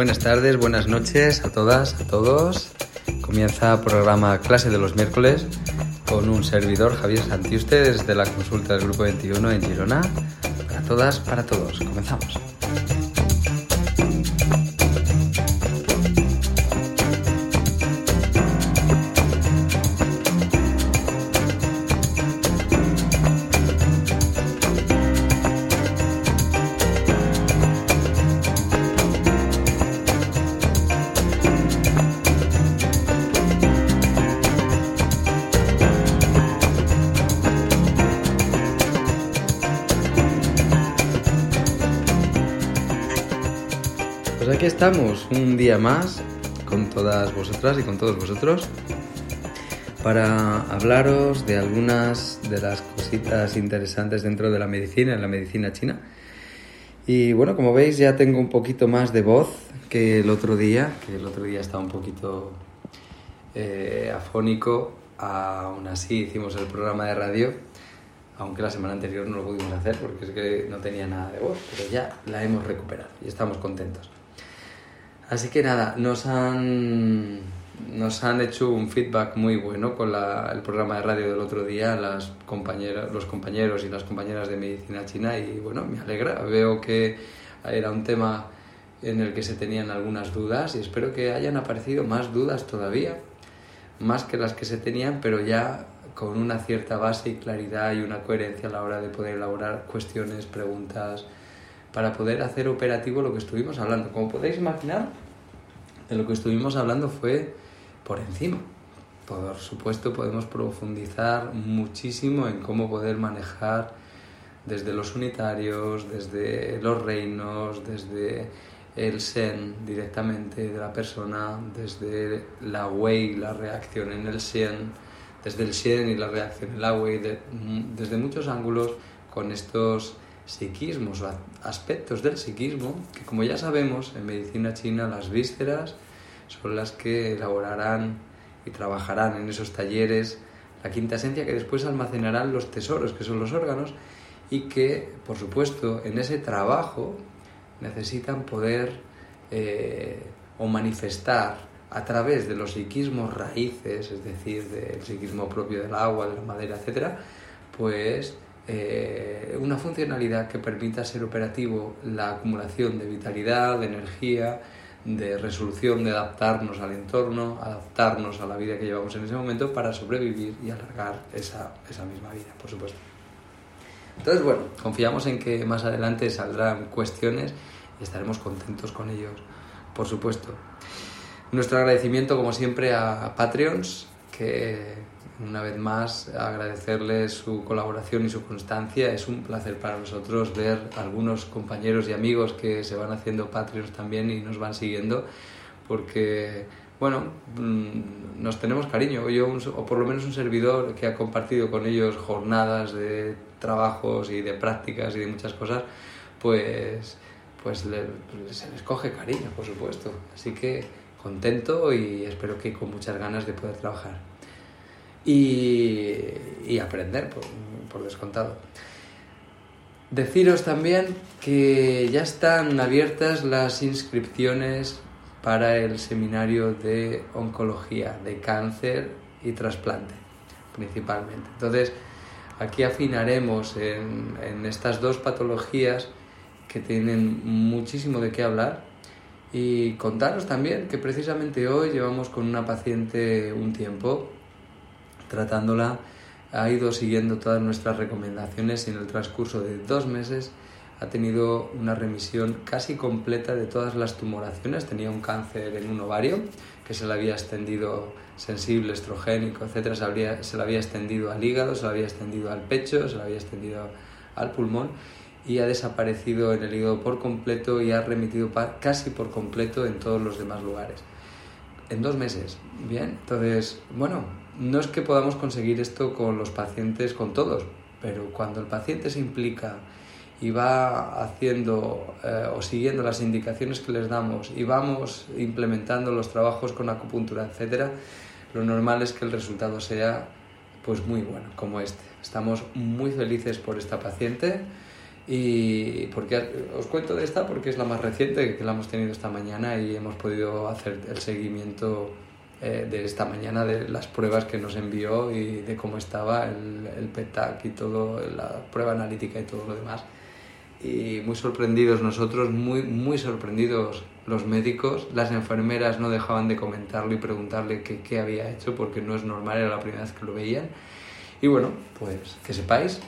Buenas tardes, buenas noches a todas, a todos. Comienza el programa Clase de los miércoles con un servidor, Javier Santiuste, desde la consulta del Grupo 21 en Girona. Para todas, para todos. Comenzamos. Estamos, un día más, con todas vosotras y con todos vosotros, para hablaros de algunas de las cositas interesantes dentro de la medicina, en la medicina china. Y bueno, como veis ya tengo un poquito más de voz que el otro día, que el otro día estaba un poquito eh, afónico, aún así hicimos el programa de radio, aunque la semana anterior no lo pudimos hacer porque es que no tenía nada de voz, pero ya la hemos recuperado y estamos contentos. Así que nada, nos han, nos han hecho un feedback muy bueno con la, el programa de radio del otro día, las compañeras, los compañeros y las compañeras de medicina china y bueno, me alegra. Veo que era un tema en el que se tenían algunas dudas y espero que hayan aparecido más dudas todavía, más que las que se tenían, pero ya con una cierta base y claridad y una coherencia a la hora de poder elaborar cuestiones, preguntas, para poder hacer operativo lo que estuvimos hablando. Como podéis imaginar, de lo que estuvimos hablando fue por encima. Por supuesto, podemos profundizar muchísimo en cómo poder manejar desde los unitarios, desde los reinos, desde el Sen directamente de la persona, desde la Wei, la reacción en el Shen, desde el Shen y la reacción en la de, desde muchos ángulos con estos psiquismos o aspectos del psiquismo, que como ya sabemos, en medicina china las vísceras son las que elaborarán y trabajarán en esos talleres la quinta esencia que después almacenarán los tesoros, que son los órganos, y que, por supuesto, en ese trabajo necesitan poder eh, o manifestar a través de los psiquismos raíces, es decir, del psiquismo propio del agua, de la madera, etc., pues eh, una funcionalidad que permita ser operativo la acumulación de vitalidad, de energía, de resolución, de adaptarnos al entorno, adaptarnos a la vida que llevamos en ese momento para sobrevivir y alargar esa, esa misma vida, por supuesto. Entonces, bueno, confiamos en que más adelante saldrán cuestiones y estaremos contentos con ellos, por supuesto. Nuestro agradecimiento, como siempre, a Patreons, que una vez más agradecerles su colaboración y su constancia. Es un placer para nosotros ver algunos compañeros y amigos que se van haciendo Patreons también y nos van siguiendo, porque, bueno, mm, nos tenemos cariño. Yo, o por lo menos un servidor que ha compartido con ellos jornadas de trabajos y de prácticas y de muchas cosas, pues, pues se les coge cariño, por supuesto. Así que contento y espero que con muchas ganas de poder trabajar y, aprender, por, por, descontado. Deciros también que ya están abiertas las inscripciones para el seminario de oncología, de cáncer y trasplante, principalmente. Entonces, aquí afinaremos en, en estas dos patologías que tienen muchísimo de qué hablar y contaros también que precisamente hoy llevamos con una paciente un tiempo tratándola, ha ido siguiendo todas nuestras recomendaciones y en el transcurso de dos meses ha tenido una remisión casi completa de todas las tumoraciones. Tenía un cáncer en un ovario que se le había extendido sensible, estrogénico, etc. Se, habría, se le había extendido al hígado, se le había extendido al pecho, se le había extendido al pulmón y ha desaparecido en el hígado por completo y ha remitido casi por completo en todos los demás lugares. En dos meses, bien. Entonces, bueno, no es que podamos conseguir esto con los pacientes, con todos, pero cuando el paciente se implica y va haciendo eh, o siguiendo las indicaciones que les damos y vamos implementando los trabajos con acupuntura, etcétera, lo normal es que el resultado sea pues muy bueno, como este. Estamos muy felices por esta paciente Y porque os cuento de esta porque es la más reciente que la hemos tenido esta mañana y hemos podido hacer el seguimiento eh, de esta mañana de las pruebas que nos envió y de cómo estaba el, el PETAC y todo, la prueba analítica y todo lo demás. Y muy sorprendidos nosotros, muy, muy sorprendidos los médicos. Las enfermeras no dejaban de comentarlo y preguntarle qué, qué había hecho porque no es normal, era la primera vez que lo veían. Y bueno, pues que sepáis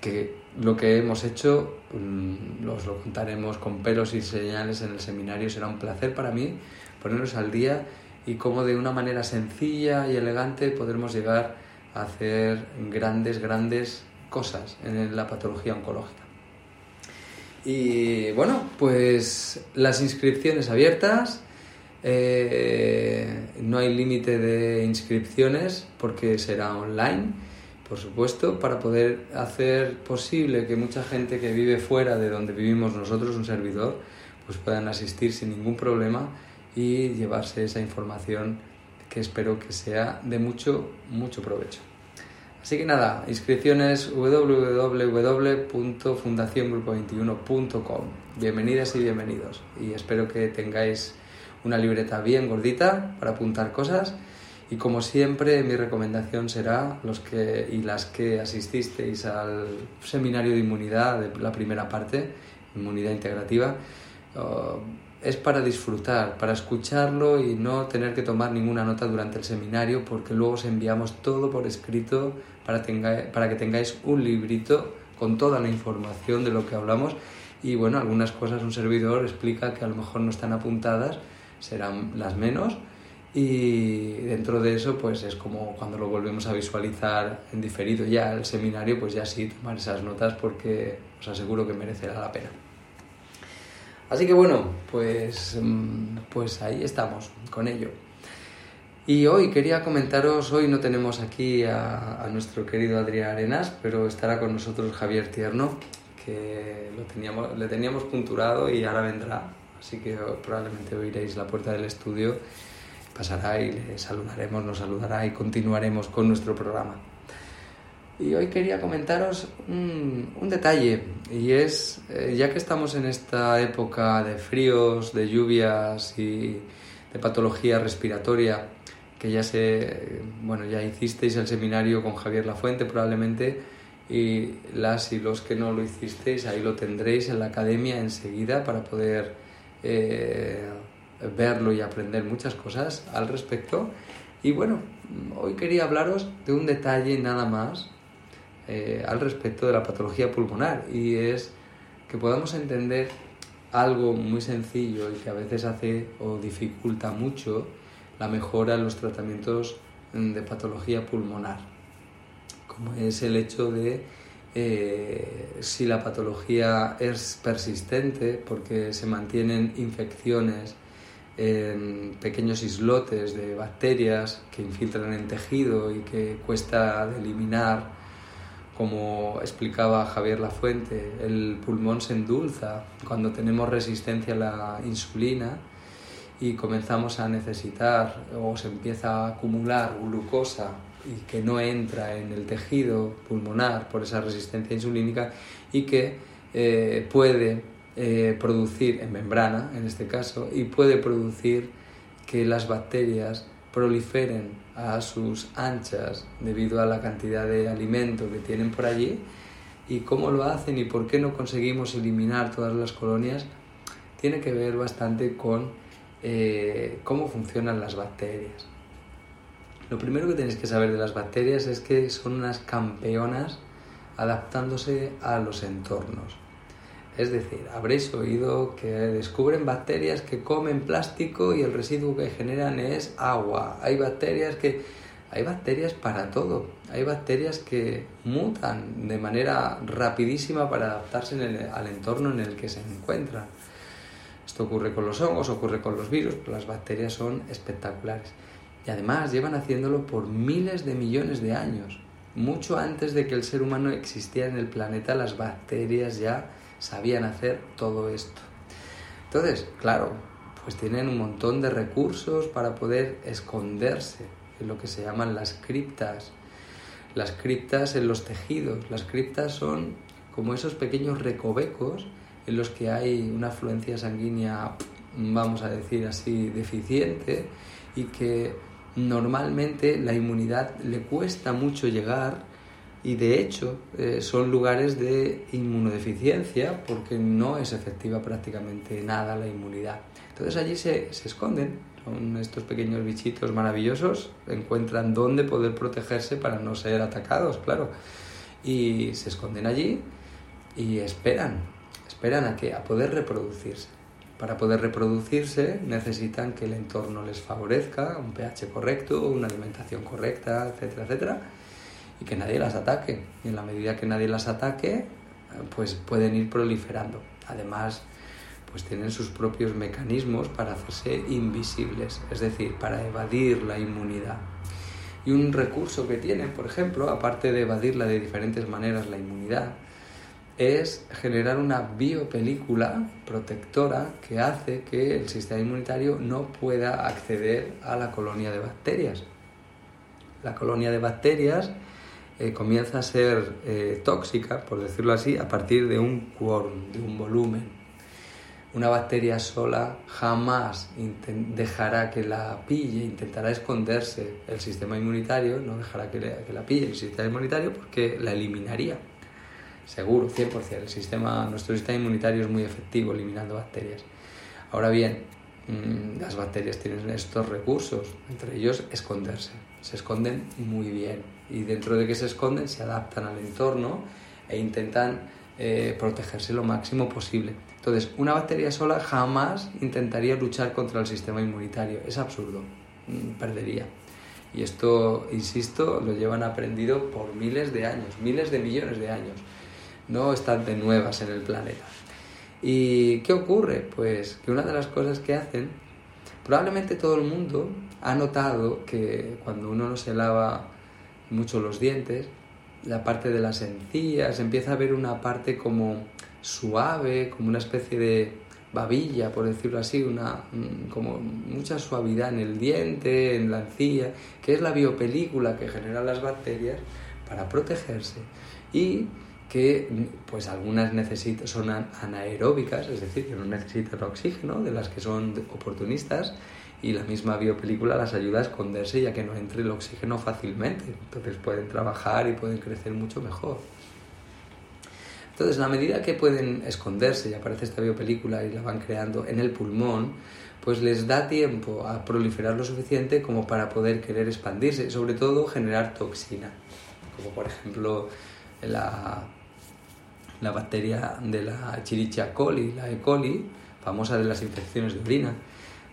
que lo que hemos hecho mm, os lo contaremos con pelos y señales en el seminario. Será un placer para mí ponernos al día y cómo de una manera sencilla y elegante podremos llegar a hacer grandes, grandes cosas en la patología oncológica. Y bueno, pues las inscripciones abiertas. Eh, no hay límite de inscripciones porque será online por supuesto, para poder hacer posible que mucha gente que vive fuera de donde vivimos nosotros, un servidor, pues puedan asistir sin ningún problema y llevarse esa información que espero que sea de mucho, mucho provecho. Así que nada, inscripciones www.fundaciongrupo21.com. Bienvenidas y bienvenidos. Y espero que tengáis una libreta bien gordita para apuntar cosas y como siempre, mi recomendación será los que y las que asististeis al seminario de inmunidad de la primera parte, inmunidad integrativa, uh, es para disfrutar, para escucharlo y no tener que tomar ninguna nota durante el seminario, porque luego os enviamos todo por escrito para, para que tengáis un librito con toda la información de lo que hablamos. Y bueno, algunas cosas un servidor explica que a lo mejor no están apuntadas, serán las menos y dentro de eso, pues es como cuando lo volvemos a visualizar en diferido ya el seminario, pues ya sí tomar esas notas porque os aseguro que merecerá la pena. Así que bueno, pues, mm, pues ahí estamos con ello. Y hoy quería comentaros, hoy no tenemos aquí a, a, nuestro querido Adrián Arenas, pero estará con nosotros Javier Tierno, que lo teníamos, le teníamos punturado y ahora vendrá. Así que probablemente oiréis la puerta del estudio pasará y le saludaremos, nos saludará y continuaremos con nuestro programa. Y hoy quería comentaros un, detalle, y es, eh, ya que estamos en esta época de fríos, de lluvias y de patología respiratoria, que ya se, bueno, ya hicisteis el seminario con Javier Lafuente probablemente, y las y los que no lo hicisteis, ahí lo tendréis en la academia enseguida para poder eh, verlo y aprender muchas cosas al respecto. Y bueno, hoy quería hablaros de un detalle nada más eh, al respecto de la patología pulmonar. Y es que podamos entender algo muy sencillo y que a veces hace o dificulta mucho la mejora en los tratamientos de patología pulmonar, como es el hecho de eh, si la patología es persistente porque se mantienen infecciones en pequeños islotes de bacterias que infiltran en tejido y que cuesta eliminar, como explicaba Javier Lafuente, el pulmón se endulza cuando tenemos resistencia a la insulina y comenzamos a necesitar o se empieza a acumular glucosa y que no entra en el tejido pulmonar por esa resistencia insulínica y que eh, puede eh, producir en membrana, en este caso, y puede producir que las bacterias proliferen a sus anchas debido a la cantidad de alimento que tienen por allí y cómo lo hacen y por qué no conseguimos eliminar todas las colonias tiene que ver bastante con eh, cómo funcionan las bacterias. Lo primero que tenéis que saber de las bacterias es que son unas campeonas adaptándose a los entornos. Es decir, habréis oído que descubren bacterias que comen plástico y el residuo que generan es agua. Hay bacterias que hay bacterias para todo. Hay bacterias que mutan de manera rapidísima para adaptarse al entorno en el que se encuentran. Esto ocurre con los hongos, ocurre con los virus, pero las bacterias son espectaculares. Y además llevan haciéndolo por miles de millones de años. Mucho antes de que el ser humano existiera en el planeta, las bacterias ya sabían hacer todo esto. Entonces, claro, pues tienen un montón de recursos para poder esconderse en lo que se llaman las criptas. Las criptas en los tejidos. Las criptas son como esos pequeños recovecos en los que hay una afluencia sanguínea, vamos a decir así, deficiente y que normalmente la inmunidad le cuesta mucho llegar y de hecho eh, son lugares de inmunodeficiencia porque no es efectiva prácticamente nada la inmunidad. Entonces allí se, se esconden, son estos pequeños bichitos maravillosos, encuentran dónde poder protegerse para no ser atacados, claro, y se esconden allí y esperan, esperan a que a poder reproducirse. Para poder reproducirse necesitan que el entorno les favorezca, un pH correcto, una alimentación correcta, etcétera, etcétera, y que nadie las ataque. Y en la medida que nadie las ataque, pues pueden ir proliferando. Además, pues tienen sus propios mecanismos para hacerse invisibles, es decir, para evadir la inmunidad. Y un recurso que tienen, por ejemplo, aparte de evadirla de diferentes maneras la inmunidad, es generar una biopelícula protectora que hace que el sistema inmunitario no pueda acceder a la colonia de bacterias. La colonia de bacterias eh, comienza a ser eh, tóxica, por decirlo así, a partir de un quórum, de un volumen. Una bacteria sola jamás dejará que la pille, intentará esconderse el sistema inmunitario, no dejará que, que la pille el sistema inmunitario porque la eliminaría seguro, 100%. El sistema, nuestro sistema inmunitario es muy efectivo eliminando bacterias. Ahora bien, mm, las bacterias tienen estos recursos, entre ellos esconderse. Se esconden muy bien y dentro de que se esconden se adaptan al entorno e intentan eh, protegerse lo máximo posible. Entonces, una bacteria sola jamás intentaría luchar contra el sistema inmunitario. Es absurdo, mm, perdería. Y esto, insisto, lo llevan aprendido por miles de años, miles de millones de años no están de nuevas en el planeta. ¿Y qué ocurre? Pues que una de las cosas que hacen, probablemente todo el mundo ha notado que cuando uno no se lava mucho los dientes, la parte de las encías empieza a ver una parte como suave, como una especie de babilla, por decirlo así, una, como mucha suavidad en el diente, en la encía, que es la biopelícula que generan las bacterias para protegerse. Y que pues algunas necesitan, son anaeróbicas, es decir, que no necesitan oxígeno, de las que son oportunistas, y la misma biopelícula las ayuda a esconderse ya que no entre el oxígeno fácilmente. Entonces pueden trabajar y pueden crecer mucho mejor. Entonces, a medida que pueden esconderse y aparece esta biopelícula y la van creando en el pulmón, pues les da tiempo a proliferar lo suficiente como para poder querer expandirse sobre todo generar toxina, como por ejemplo la la bacteria de la Chirichia coli, la E. coli, famosa de las infecciones de orina.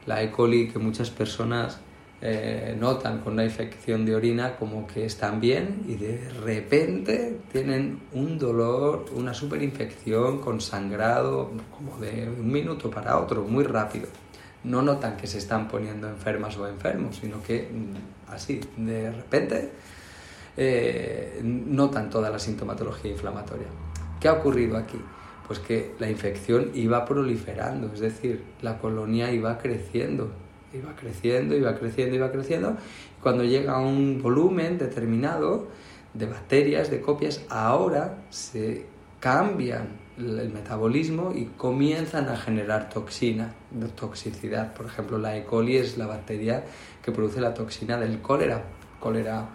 La E. coli que muchas personas eh, notan con una infección de orina como que están bien y de repente tienen un dolor, una superinfección con sangrado como de un minuto para otro, muy rápido. No notan que se están poniendo enfermas o enfermos, sino que mm, así, de repente, eh, notan toda la sintomatología inflamatoria. ¿Qué ha ocurrido aquí? Pues que la infección iba proliferando, es decir, la colonia iba creciendo, iba creciendo, iba creciendo, iba creciendo. Cuando llega a un volumen determinado de bacterias, de copias, ahora se cambian el metabolismo y comienzan a generar toxina, toxicidad. Por ejemplo, la E. coli es la bacteria que produce la toxina del cólera, cólera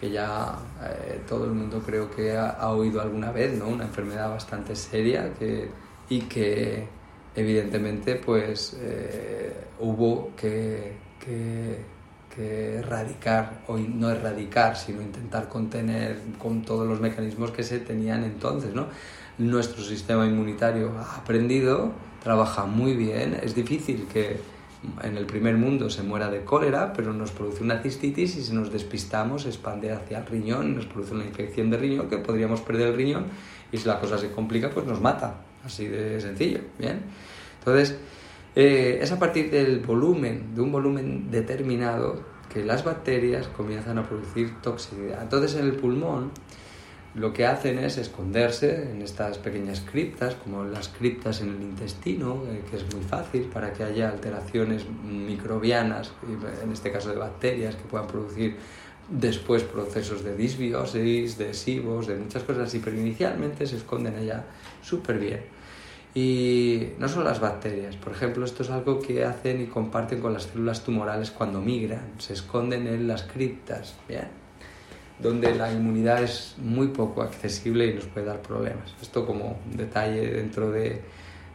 que ya eh, todo el mundo creo que ha, oído alguna vez, ¿no? Una enfermedad bastante seria que, y que evidentemente pues eh, hubo que, que, erradicar, o no erradicar, sino intentar contener con todos los mecanismos que se tenían entonces, ¿no? Nuestro sistema inmunitario ha aprendido, trabaja muy bien, es difícil que en el primer mundo se muera de cólera, pero nos produce una cistitis y si nos despistamos se expande hacia el riñón, nos produce una infección de riñón que podríamos perder el riñón y si la cosa se complica pues nos mata, así de sencillo, ¿bien? Entonces, eh, es a partir del volumen, de un volumen determinado, que las bacterias comienzan a producir toxicidad. Entonces en el pulmón lo que hacen es esconderse en estas pequeñas criptas, como las criptas en el intestino, eh, que es muy fácil para que haya alteraciones microbianas, en este caso de bacterias, que puedan producir después procesos de disbiosis, de SIBOS, de muchas cosas así, pero inicialmente se esconden allá súper bien. Y no son las bacterias, por ejemplo, esto es algo que hacen y comparten con las células tumorales cuando migran, se esconden en las criptas, ¿bien? Donde la inmunidad es muy poco accesible y nos puede dar problemas. Esto como detalle dentro de,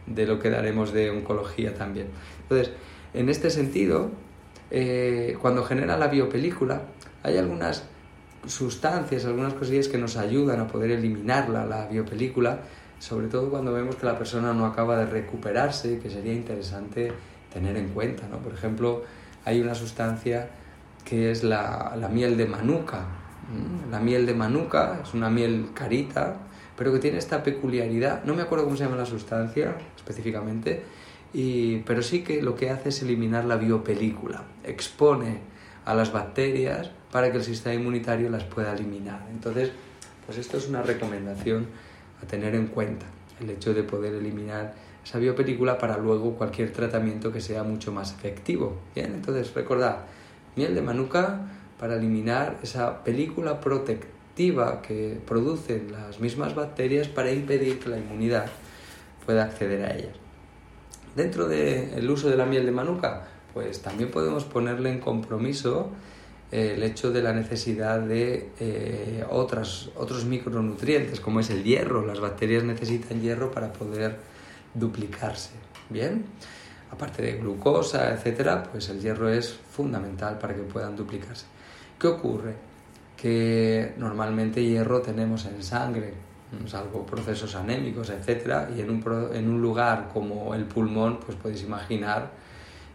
de lo que daremos de oncología también. Entonces, en este sentido, eh, cuando genera la biopelícula, hay algunas sustancias, algunas cosillas que nos ayudan a poder eliminarla, la biopelícula, sobre todo cuando vemos que la persona no acaba de recuperarse, que sería interesante tener en cuenta. ¿no? Por ejemplo, hay una sustancia que es la, la miel de manuka. La miel de manuka es una miel carita, pero que tiene esta peculiaridad, no me acuerdo cómo se llama la sustancia específicamente, y, pero sí que lo que hace es eliminar la biopelícula, expone a las bacterias para que el sistema inmunitario las pueda eliminar. Entonces, pues esto es una recomendación a tener en cuenta, el hecho de poder eliminar esa biopelícula para luego cualquier tratamiento que sea mucho más efectivo. Bien, entonces recordad, miel de manuka para eliminar esa película protectiva que producen las mismas bacterias para impedir que la inmunidad pueda acceder a ellas. Dentro del uso de la miel de manuka, pues también podemos ponerle en compromiso eh, el hecho de la necesidad de eh, otras, otros micronutrientes, como es el hierro. Las bacterias necesitan hierro para poder duplicarse. Bien, aparte de glucosa, etcétera, pues el hierro es fundamental para que puedan duplicarse. ¿Qué ocurre? Que normalmente hierro tenemos en sangre, salvo procesos anémicos, etcétera, y en un, en un lugar como el pulmón, pues podéis imaginar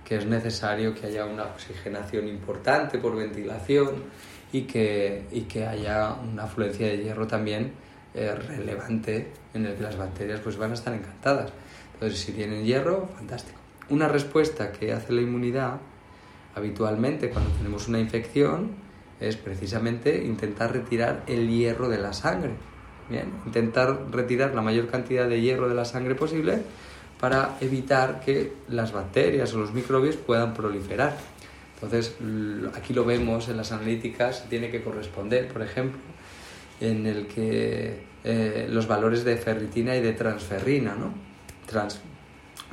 que es necesario que haya una oxigenación importante por ventilación y que, y que haya una afluencia de hierro también eh, relevante en el que las bacterias pues van a estar encantadas. Entonces, si tienen hierro, fantástico. Una respuesta que hace la inmunidad habitualmente cuando tenemos una infección es precisamente intentar retirar el hierro de la sangre intentar retirar la mayor cantidad de hierro de la sangre posible para evitar que las bacterias o los microbios puedan proliferar. Entonces, aquí lo vemos en las analíticas, tiene que corresponder, por ejemplo, en el que eh, los valores de ferritina y de transferrina, ¿no?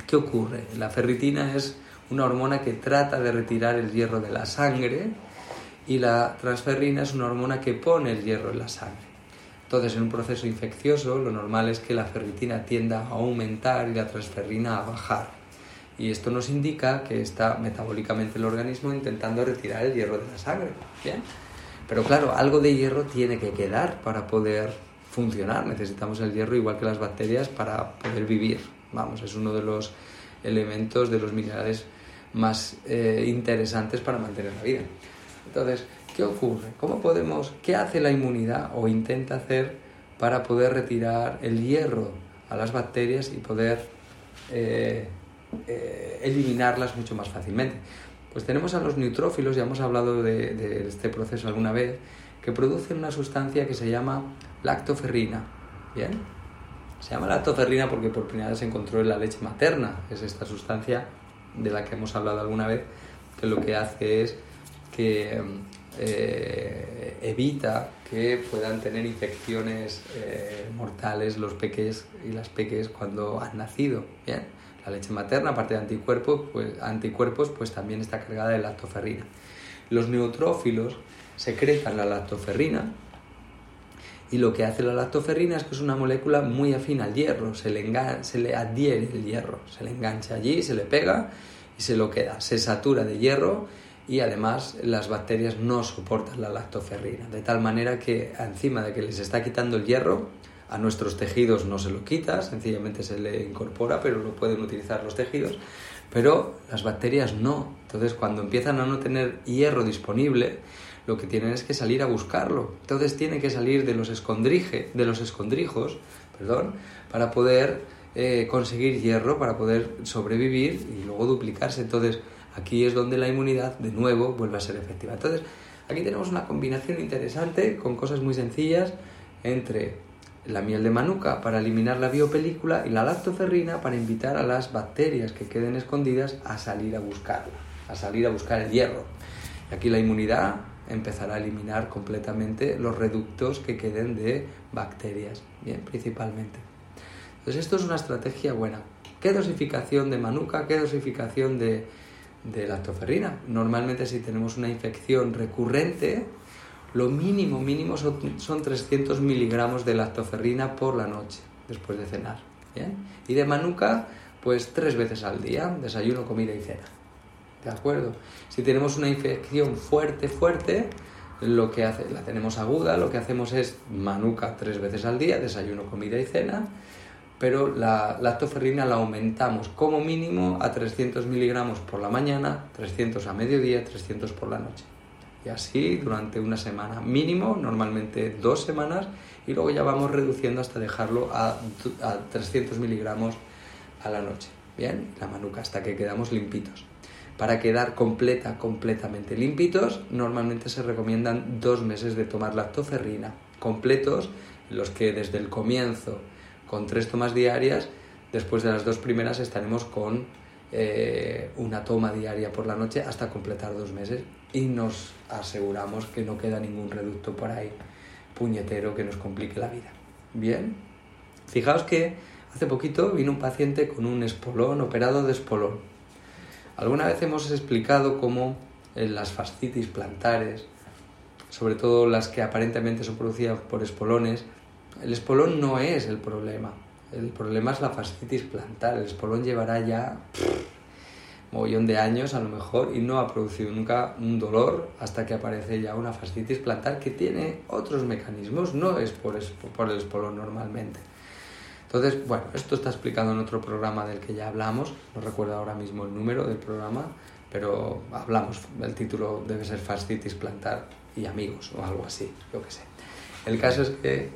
¿Qué ocurre? La ferritina es una hormona que trata de retirar el hierro de la sangre y la transferrina es una hormona que pone el hierro en la sangre. Entonces, en un proceso infeccioso, lo normal es que la ferritina tienda a aumentar y la transferrina a bajar. Y esto nos indica que está metabólicamente el organismo intentando retirar el hierro de la sangre. ¿bien? Pero claro, algo de hierro tiene que quedar para poder funcionar. Necesitamos el hierro igual que las bacterias para poder vivir. Vamos, es uno de los elementos, de los minerales más eh, interesantes para mantener la vida. Entonces, ¿Qué ocurre? ¿Cómo podemos, qué hace la inmunidad o intenta hacer para poder retirar el hierro a las bacterias y poder eh, eh, eliminarlas mucho más fácilmente? Pues tenemos a los neutrófilos, ya hemos hablado de, de, este proceso alguna vez, que producen una sustancia que se llama lactoferrina. ¿Bien? Se llama lactoferrina porque por primera vez se encontró en la leche materna. Es esta sustancia de la que hemos hablado alguna vez, que lo que hace es que eh, evita que puedan tener infecciones eh, mortales los peques y las peques cuando han nacido. ¿bien? La leche materna, aparte de anticuerpos, pues, anticuerpos, pues también está cargada de lactoferrina. Los neutrófilos secretan la lactoferrina y lo que hace la lactoferrina es que es una molécula muy afín al hierro, se le, se le adhiere el hierro, se le engancha allí, se le pega y se lo queda, se satura de hierro y además las bacterias no soportan la lactoferrina, de tal manera que encima de que les está quitando el hierro, a nuestros tejidos no se lo quita, sencillamente se le incorpora, pero lo pueden utilizar los tejidos, pero las bacterias no. Entonces, cuando empiezan a no tener hierro disponible, lo que tienen es que salir a buscarlo. Entonces, tienen que salir de los, escondrije, de los escondrijos perdón, para poder eh, conseguir hierro, para poder sobrevivir y luego duplicarse. Entonces, Aquí es donde la inmunidad de nuevo vuelve a ser efectiva. Entonces, aquí tenemos una combinación interesante con cosas muy sencillas entre la miel de manuka para eliminar la biopelícula y la lactoferrina para invitar a las bacterias que queden escondidas a salir a buscarla, a salir a buscar el hierro. Y aquí la inmunidad empezará a eliminar completamente los reductos que queden de bacterias, bien, principalmente. Entonces esto es una estrategia buena. ¿Qué dosificación de manuka? ¿Qué dosificación de, de lactoferrina? Normalmente si tenemos una infección recurrente, lo mínimo, mínimo son, son 300 miligramos de lactoferrina por la noche, después de cenar. ¿bien? Y de manuka, pues tres veces al día, desayuno, comida y cena. ¿De acuerdo? Si tenemos una infección fuerte, fuerte, lo que hace, la tenemos aguda, lo que hacemos es manuka tres veces al día, desayuno, comida y cena, pero la lactoferrina la aumentamos como mínimo a 300 miligramos por la mañana, 300 a mediodía, 300 por la noche. Y así durante una semana mínimo, normalmente dos semanas, y luego ya vamos reduciendo hasta dejarlo a, a 300 miligramos a la noche. Bien, la manuka hasta que quedamos limpitos. Para quedar completa, completamente limpitos, normalmente se recomiendan dos meses de tomar lactoferrina completos, los que desde el comienzo, con tres tomas diarias, después de las dos primeras estaremos con eh, una toma diaria por la noche hasta completar dos meses y nos aseguramos que no queda ningún reducto por ahí puñetero que nos complique la vida. Bien, fijaos que hace poquito vino un paciente con un espolón, operado de espolón. Alguna vez hemos explicado cómo en las fascitis plantares, sobre todo las que aparentemente son producidas por espolones, el espolón no es el problema. El problema es la fascitis plantar. El espolón llevará ya mogollón de años a lo mejor y no ha producido nunca un dolor hasta que aparece ya una fascitis plantar que tiene otros mecanismos, no es por, por el espolón normalmente. Entonces, bueno, esto está explicado en otro programa del que ya hablamos, no recuerdo ahora mismo el número del programa, pero hablamos, el título debe ser fascitis plantar y amigos o algo así, yo que sé. El caso es que,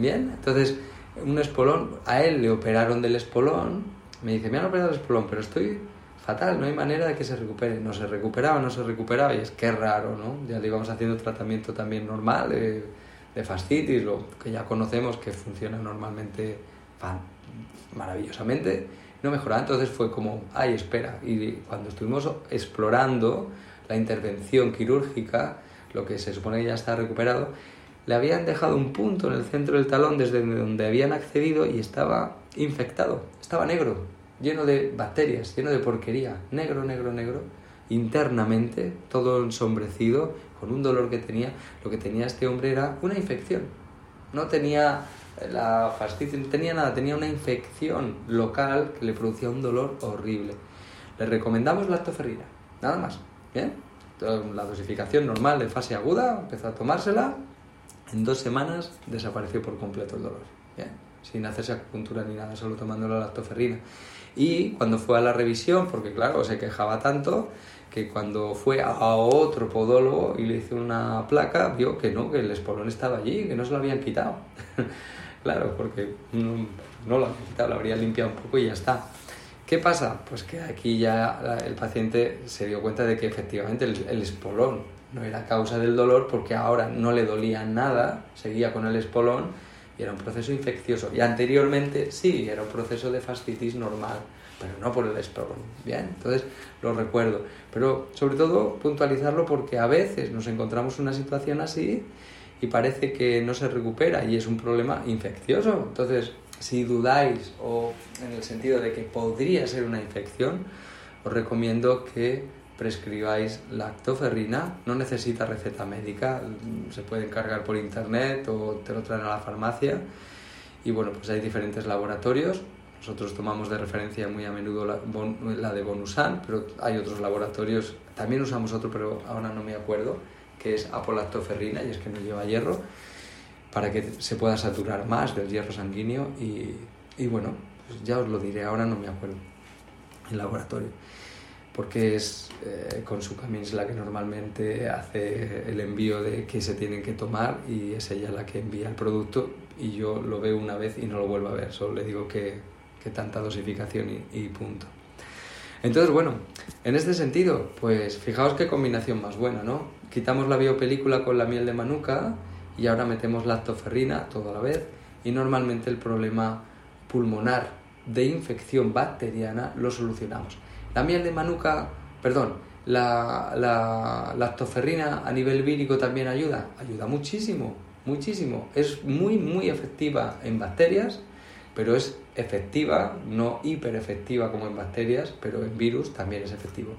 bien, entonces un espolón, a él le operaron del espolón, me dice, me han operado el espolón, pero estoy fatal, no hay manera de que se recupere, no se recuperaba, no se recuperaba y es que raro, ¿no? Ya le íbamos haciendo tratamiento también normal de, de fascitis, lo que ya conocemos que funciona normalmente maravillosamente, no mejoraba. Entonces fue como, ay, espera. Y cuando estuvimos explorando la intervención quirúrgica, lo que se supone que ya está recuperado, le habían dejado un punto en el centro del talón desde donde habían accedido y estaba infectado, estaba negro, lleno de bacterias, lleno de porquería, negro, negro, negro, internamente, todo ensombrecido, con un dolor que tenía. Lo que tenía este hombre era una infección. No tenía la fascitis, no tenía nada, tenía una infección local que le producía un dolor horrible. Le recomendamos lactoferrina, nada más. ¿bien? La dosificación normal de fase aguda, empezó a tomársela, en dos semanas desapareció por completo el dolor, ¿bien? sin hacerse acupuntura ni nada, solo tomando la lactoferrina. Y cuando fue a la revisión, porque claro, se quejaba tanto, que cuando fue a otro podólogo y le hizo una placa, vio que no, que el espolón estaba allí, que no se lo habían quitado. claro, porque no, lo habían quitado, lo habría limpiado un poco y ya está. ¿Qué pasa? Pues que aquí ya el paciente se dio cuenta de que efectivamente el, espolón no era causa del dolor porque ahora no le dolía nada, seguía con el espolón y era un proceso infeccioso. Y anteriormente sí, era un proceso de fascitis normal, pero no por el espolón. Bien, entonces lo recuerdo. Pero sobre todo puntualizarlo porque a veces nos encontramos en una situación así y parece que no se recupera y es un problema infeccioso. Entonces, si dudáis o en el sentido de que podría ser una infección, os recomiendo que prescribáis lactoferrina, no necesita receta médica, se puede encargar por internet o te lo traen a la farmacia. Y bueno, pues hay diferentes laboratorios. Nosotros tomamos de referencia muy a menudo la, la de Bonusan, pero hay otros laboratorios, también usamos otro, pero ahora no me acuerdo que es apolactoferrina y es que no lleva hierro, para que se pueda saturar más del hierro sanguíneo y, y bueno, pues ya os lo diré, ahora no me acuerdo, el laboratorio, porque es eh, con su Camins la que normalmente hace el envío de que se tienen que tomar y es ella la que envía el producto y yo lo veo una vez y no lo vuelvo a ver, solo le digo que, tanta dosificación y, punto. Entonces, bueno, en este sentido, pues fijaos qué combinación más buena, ¿no? Quitamos la biopelícula con la miel de manuka y ahora metemos lactoferrina todo a la vez y normalmente el problema pulmonar de infección bacteriana lo solucionamos. La miel de manuka, perdón, La, la lactoferrina a nivel vírico también ayuda, ayuda muchísimo, muchísimo. Es muy, muy efectiva en bacterias, pero es efectiva, no hiper efectiva como en bacterias, pero en virus también es efectivo.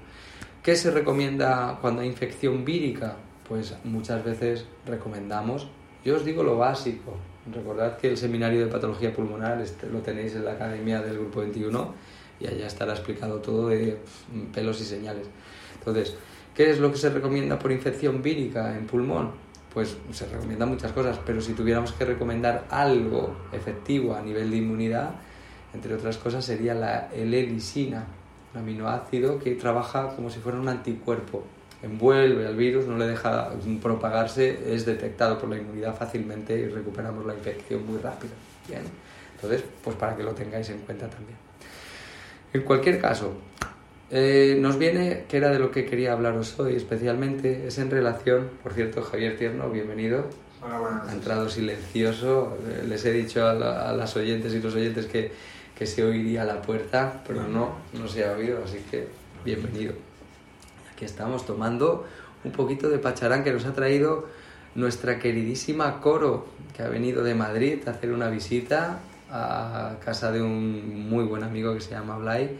¿Qué se recomienda cuando hay infección vírica? Pues muchas veces recomendamos, yo os digo lo básico, recordad que el seminario de patología pulmonar este, lo tenéis en la academia del grupo 21 y allá estará explicado todo de pelos y señales. Entonces, ¿qué es lo que se recomienda por infección vírica en pulmón? Pues se recomienda muchas cosas, pero si tuviéramos que recomendar algo efectivo a nivel de inmunidad, entre otras cosas sería la L-lisina, un aminoácido que trabaja como si fuera un anticuerpo. Envuelve al virus, no le deja propagarse, es detectado por la inmunidad fácilmente y recuperamos la infección muy rápido. Bien, entonces, pues para que lo tengáis en cuenta también. En cualquier caso, eh, nos viene, que era de lo que quería hablaros hoy especialmente, es en relación, por cierto, Javier Tierno, bienvenido. Hola, Ha entrado silencioso. Eh, Les he dicho a, a, las oyentes y los oyentes que, que se oiría la puerta, pero no, no se ha oído, así que bienvenido. Aquí estamos tomando un poquito de pacharán que nos ha traído nuestra queridísima Coro, que ha venido de Madrid a hacer una visita a casa de un muy buen amigo que se llama Blay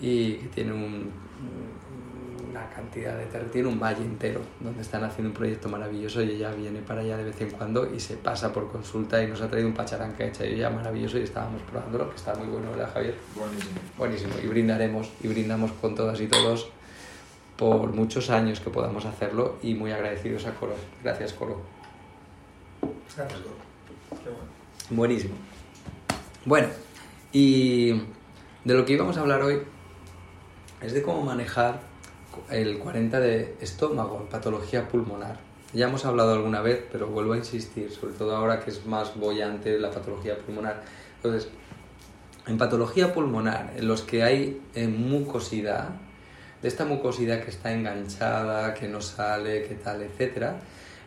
y que tiene un, una cantidad de terreno, tiene un valle entero donde están haciendo un proyecto maravilloso y ella viene para allá de vez en cuando y se pasa por consulta y nos ha traído un pacharán que ha hecho ella maravilloso y estábamos probándolo, que está muy bueno, ¿verdad Javier? Buenísimo. Buenísimo, y brindaremos, y brindamos con todas y todos por muchos años que podamos hacerlo y muy agradecidos a Coro. Gracias Coro. Gracias, Coro. Qué bueno. Buenísimo. Bueno, y de lo que íbamos a hablar hoy es de cómo manejar el 40 de estómago, patología pulmonar. Ya hemos hablado alguna vez, pero vuelvo a insistir, sobre todo ahora que es más bollante la patología pulmonar. Entonces, en patología pulmonar, en los que hay eh, mucosidad, de esta mucosidad que está enganchada, que no sale, que tal, etc.,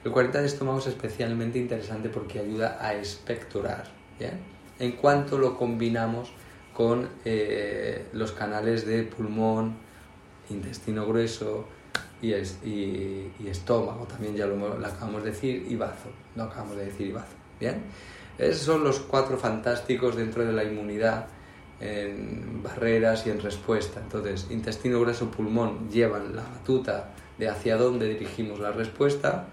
el 40 de estómago es especialmente interesante porque ayuda a expectorar. ¿bien? En cuanto lo combinamos con eh, los canales de pulmón, intestino grueso y, es, y, y, estómago, también ya lo, lo, acabamos de decir, y bazo, no acabamos de decir y bazo. ¿bien? Esos son los cuatro fantásticos dentro de la inmunidad en barreras y en respuesta. Entonces, intestino grueso, pulmón llevan la batuta de hacia dónde dirigimos la respuesta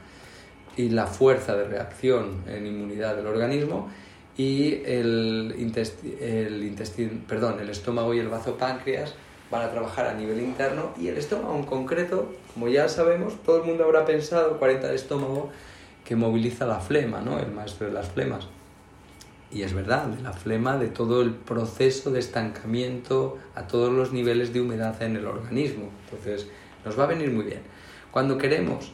y la fuerza de reacción en inmunidad del organismo y el, intesti el intestino, perdón, el estómago y el bazo páncreas van a trabajar a nivel interno y el estómago en concreto, como ya sabemos, todo el mundo habrá pensado, 40 de estómago, que moviliza la flema, ¿no? El maestro de las flemas. Y es verdad, de la flema, de todo el proceso de estancamiento a todos los niveles de humedad en el organismo. Entonces, nos va a venir muy bien. Cuando queremos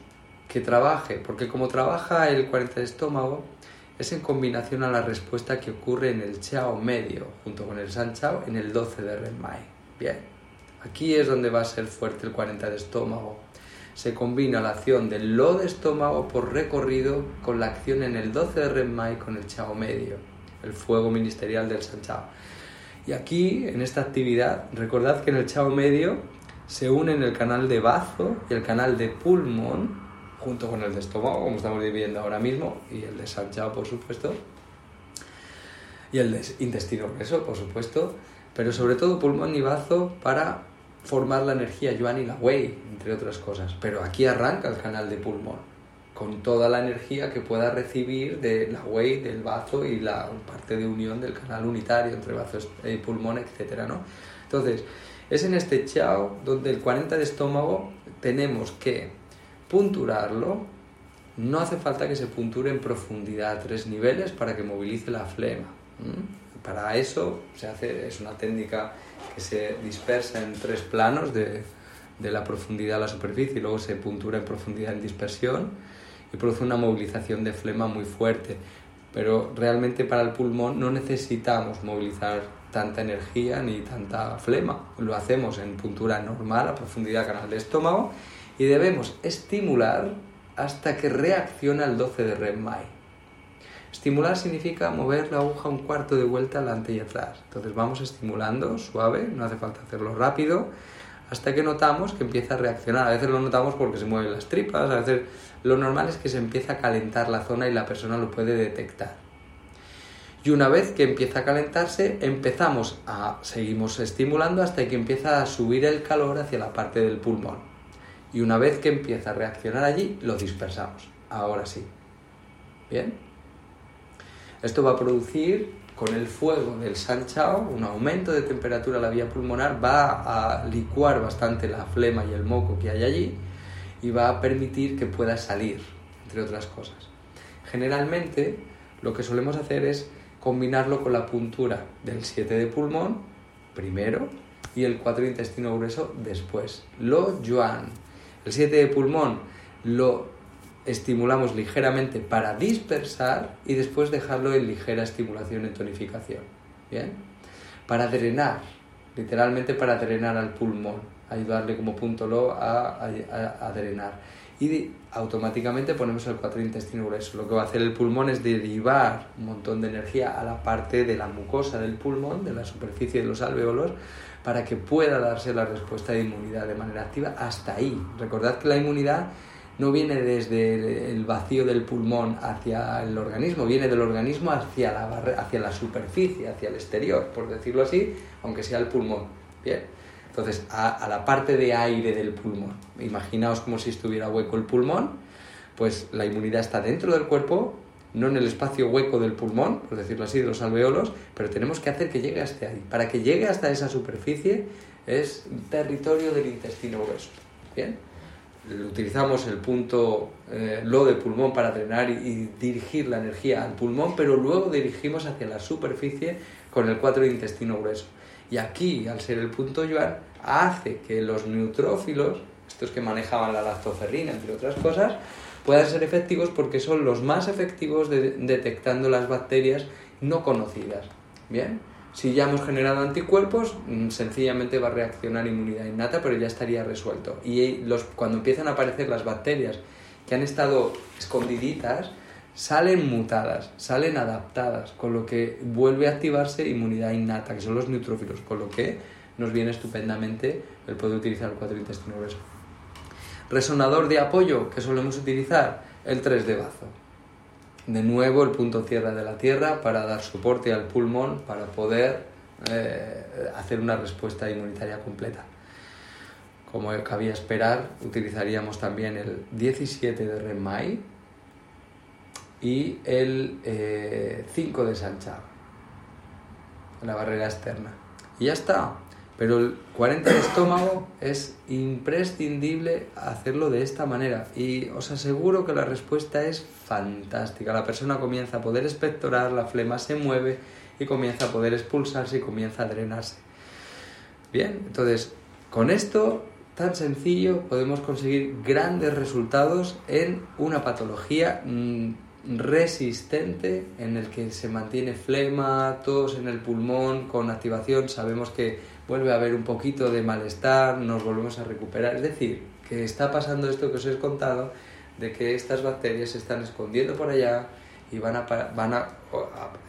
que trabaje, porque como trabaja el 40 de estómago, es en combinación a la respuesta que ocurre en el Chao medio, junto con el San Chao, en el 12 de Renmai. Bien, aquí es donde va a ser fuerte el 40 de estómago. Se combina la acción del Lo de estómago por recorrido con la acción en el 12 de Renmai con el Chao medio, el fuego ministerial del San Chao. Y aquí, en esta actividad, recordad que en el Chao medio se unen el canal de bazo y el canal de pulmón junto con el de estómago, como estamos viviendo ahora mismo, y el de Sanchao, por supuesto, y el de intestino grueso, por supuesto, pero sobre todo pulmón y bazo para formar la energía Yuan y la Wei, entre otras cosas. Pero aquí arranca el canal de pulmón, con toda la energía que pueda recibir de la Wei, del bazo y la parte de unión del canal unitario entre bazo y pulmón, etcétera, ¿no? Entonces, es en este Chao donde el 40 de estómago tenemos que punturarlo, no hace falta que se punture en profundidad a tres niveles para que movilice la flema. Para eso se hace, es una técnica que se dispersa en tres planos de, de, la profundidad a la superficie y luego se puntura en profundidad en dispersión y produce una movilización de flema muy fuerte. Pero realmente para el pulmón no necesitamos movilizar tanta energía ni tanta flema. Lo hacemos en puntura normal a profundidad canal de estómago y debemos estimular hasta que reacciona el 12 de REM-MAI. Estimular significa mover la aguja un cuarto de vuelta adelante y atrás. Entonces vamos estimulando suave, no hace falta hacerlo rápido, hasta que notamos que empieza a reaccionar. A veces lo notamos porque se mueven las tripas, a veces lo normal es que se empieza a calentar la zona y la persona lo puede detectar. Y una vez que empieza a calentarse, empezamos a seguimos estimulando hasta que empieza a subir el calor hacia la parte del pulmón. Y una vez que empieza a reaccionar allí, lo dispersamos. Ahora sí. ¿Bien? Esto va a producir con el fuego del sanchao un aumento de temperatura en la vía pulmonar, va a licuar bastante la flema y el moco que hay allí y va a permitir que pueda salir, entre otras cosas. Generalmente lo que solemos hacer es combinarlo con la puntura del 7 de pulmón primero y el 4 de intestino grueso después. Lo yuan. El 7 de pulmón lo estimulamos ligeramente para dispersar y después dejarlo en ligera estimulación y tonificación. ¿Bien? Para drenar, literalmente para drenar al pulmón, ayudarle como punto lo a, drenar y automáticamente ponemos el 4 intestino grueso. Lo que va a hacer el pulmón es derivar un montón de energía a la parte de la mucosa del pulmón, de la superficie de los alveolos, para que pueda darse la respuesta de inmunidad de manera activa hasta ahí. Recordad que la inmunidad no viene desde el vacío del pulmón hacia el organismo, viene del organismo hacia la, hacia la superficie, hacia el exterior, por decirlo así, aunque sea el pulmón. Bien. Entonces, a, la parte de aire del pulmón. Imaginaos como si estuviera hueco el pulmón, pues la inmunidad está dentro del cuerpo, no en el espacio hueco del pulmón, por decirlo así, de los alveolos, pero tenemos que hacer que llegue hasta ahí. Para que llegue hasta esa superficie es territorio del intestino grueso. ¿Bien? Utilizamos el punto eh, lo del pulmón para drenar y, y, dirigir la energía al pulmón, pero luego dirigimos hacia la superficie con el 4 de intestino grueso. Y aquí, al ser el punto yuan, hace que los neutrófilos, estos que manejaban la lactoferrina, entre otras cosas, puedan ser efectivos porque son los más efectivos detectando las bacterias no conocidas. Bien, si ya hemos generado anticuerpos, mm, sencillamente va a reaccionar inmunidad innata, pero ya estaría resuelto. Y los, cuando empiezan a aparecer las bacterias que han estado escondiditas, salen mutadas, salen adaptadas, con lo que vuelve a activarse inmunidad innata, que son los neutrófilos, con lo que nos viene estupendamente el poder utilizar el 4 intestino grueso. Resonador de apoyo que solemos utilizar, el 3 de bazo. De nuevo el punto cierre de la tierra para dar soporte al pulmón para poder eh, hacer una respuesta inmunitaria completa. Como cabía esperar, utilizaríamos también el 17 de Remai, y el 5 eh, de Sancha, la barrera externa. Y ya está. Pero el 40 de estómago es imprescindible hacerlo de esta manera. Y os aseguro que la respuesta es fantástica. La persona comienza a poder expectorar, la flema se mueve y comienza a poder expulsarse y comienza a drenarse. Bien, entonces con esto tan sencillo podemos conseguir grandes resultados en una patología mm, resistente en el que se mantiene flema, tos en el pulmón con activación, sabemos que vuelve a haber un poquito de malestar, nos volvemos a recuperar. Es decir, que está pasando esto que os he contado, de que estas bacterias se están escondiendo por allá y van a, van a,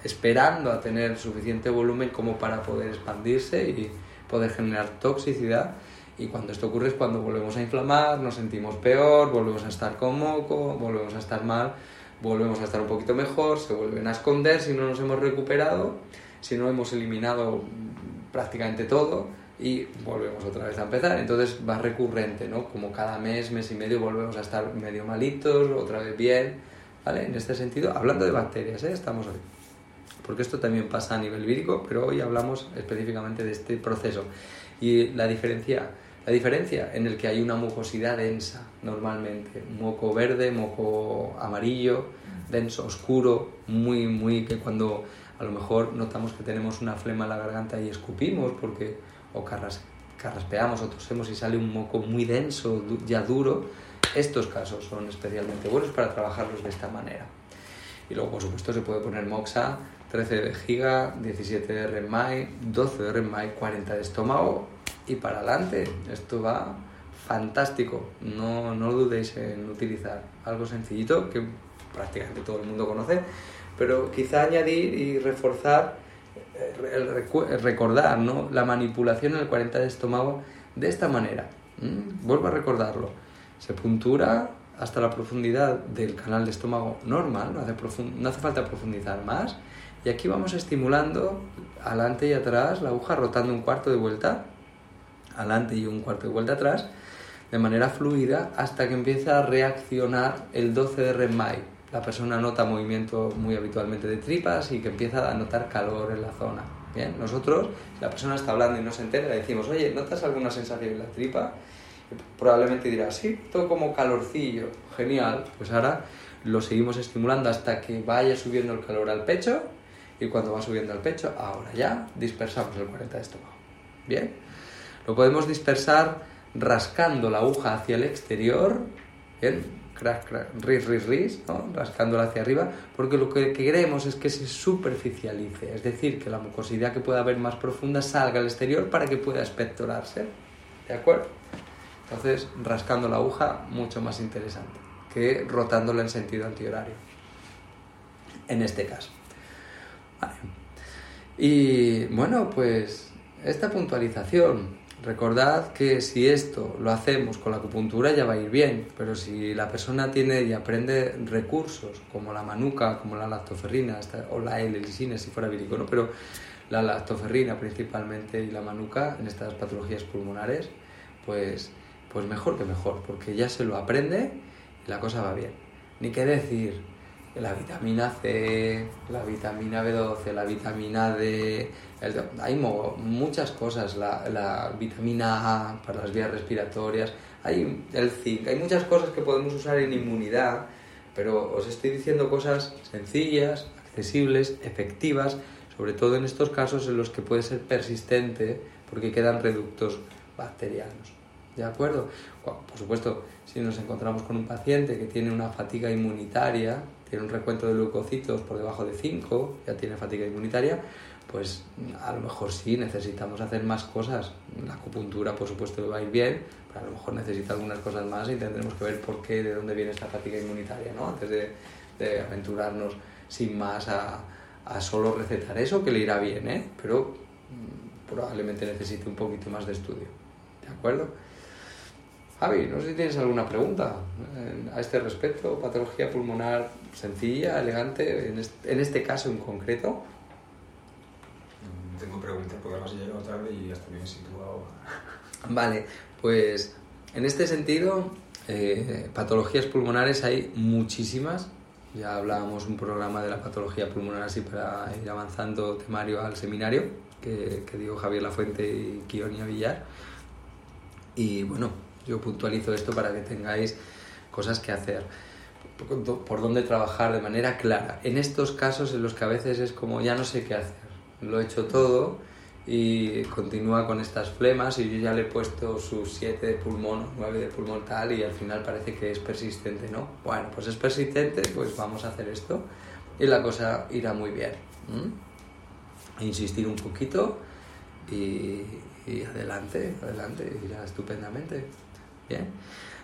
esperando a tener suficiente volumen como para poder expandirse y poder generar toxicidad. Y cuando esto ocurre es cuando volvemos a inflamar, nos sentimos peor, volvemos a estar con moco, volvemos a estar mal volvemos a estar un poquito mejor, se vuelven a esconder si no nos hemos recuperado, si no hemos eliminado prácticamente todo y volvemos otra vez a empezar. Entonces va recurrente, ¿no? Como cada mes, mes y medio volvemos a estar medio malitos, otra vez bien, ¿vale? En este sentido, hablando de bacterias, ¿eh? Estamos hoy. Porque esto también pasa a nivel vírico, pero hoy hablamos específicamente de este proceso. Y la diferencia la diferencia en el que hay una mucosidad densa normalmente, moco verde, moco amarillo, denso, oscuro, muy, muy que cuando a lo mejor notamos que tenemos una flema en la garganta y escupimos porque o carras, carraspeamos o tosemos y sale un moco muy denso, ya duro, estos casos son especialmente buenos para trabajarlos de esta manera. Y luego, por supuesto, se puede poner moxa 13 de giga, 17 de REMAI, 12 de REMAI, 40 de estómago y para adelante. Esto va fantástico. No, no dudéis en utilizar algo sencillito que prácticamente todo el mundo conoce, pero quizá añadir y reforzar, eh, recordar ¿no? la manipulación en el 40 de estómago de esta manera. Vuelvo a recordarlo. Se puntura hasta la profundidad del canal de estómago normal, no hace, falta profundizar más. Y aquí vamos estimulando adelante y atrás la aguja rotando un cuarto de vuelta, adelante y un cuarto de vuelta atrás, de manera fluida hasta que empieza a reaccionar el 12 de REM-MAI. La persona nota movimiento muy habitualmente de tripas y que empieza a notar calor en la zona. Bien, nosotros, si la persona está hablando y no se entera, le decimos, oye, ¿notas alguna sensación en la tripa? probablemente dirá, sí, todo como calorcillo, genial. Pues ahora lo seguimos estimulando hasta que vaya subiendo el calor al pecho y cuando va subiendo al pecho, ahora ya dispersamos el 40 de estómago. Bien, lo podemos dispersar rascando la aguja hacia el exterior, bien, crack, crack, ris, ris, ris, ¿no? rascándola hacia arriba, porque lo que queremos es que se superficialice, es decir, que la mucosidad que pueda haber más profunda salga al exterior para que pueda espectorarse. ¿De acuerdo? Entonces, rascando la aguja, mucho más interesante que rotándola en sentido antihorario. En este caso. Y bueno, pues esta puntualización. Recordad que si esto lo hacemos con la acupuntura ya va a ir bien, pero si la persona tiene y aprende recursos como la manuca, como la lactoferrina o la L-lisina si fuera bilicono, pero la lactoferrina principalmente y la manuca en estas patologías pulmonares, pues pues mejor que mejor, porque ya se lo aprende y la cosa va bien. Ni qué decir, la vitamina C, la vitamina B12, la vitamina D, hay muchas cosas, la, vitamina A para las vías respiratorias, hay el zinc, hay muchas cosas que podemos usar en inmunidad, pero os estoy diciendo cosas sencillas, accesibles, efectivas, sobre todo en estos casos en los que puede ser persistente porque quedan reductos bacterianos. ¿De acuerdo? Por supuesto, si nos encontramos con un paciente que tiene una fatiga inmunitaria, tiene un recuento de leucocitos por debajo de 5, ya tiene fatiga inmunitaria, pues a lo mejor sí necesitamos hacer más cosas. La acupuntura, por supuesto, va a ir bien, pero a lo mejor necesita algunas cosas más y tendremos que ver por qué, de dónde viene esta fatiga inmunitaria, ¿no? Antes de, aventurarnos sin más a, a, solo recetar eso, que le irá bien, ¿eh? Pero mm, probablemente necesite un poquito más de estudio. ¿De acuerdo? Javi, no sé si tienes alguna pregunta eh, a este respecto. Patología pulmonar sencilla, elegante, en este, caso en concreto. Tengo preguntas porque además he llegado tarde y ya estoy bien situado. Vale, pues en este sentido, eh, patologías pulmonares hay muchísimas. Ya hablábamos un programa de la patología pulmonar así para ir avanzando temario al seminario que, que dio Javier Lafuente y Kionia Villar. Y bueno, yo puntualizo esto para que tengáis cosas que hacer, por dónde trabajar de manera clara. En estos casos en los que a veces es como ya no sé qué hacer, lo he hecho todo y continúa con estas flemas y yo ya le he puesto sus 7 de pulmón, 9 de pulmón tal y al final parece que es persistente, ¿no? Bueno, pues es persistente, pues vamos a hacer esto y la cosa irá muy bien. Insistir un poquito y, y adelante, adelante, irá estupendamente. Bien.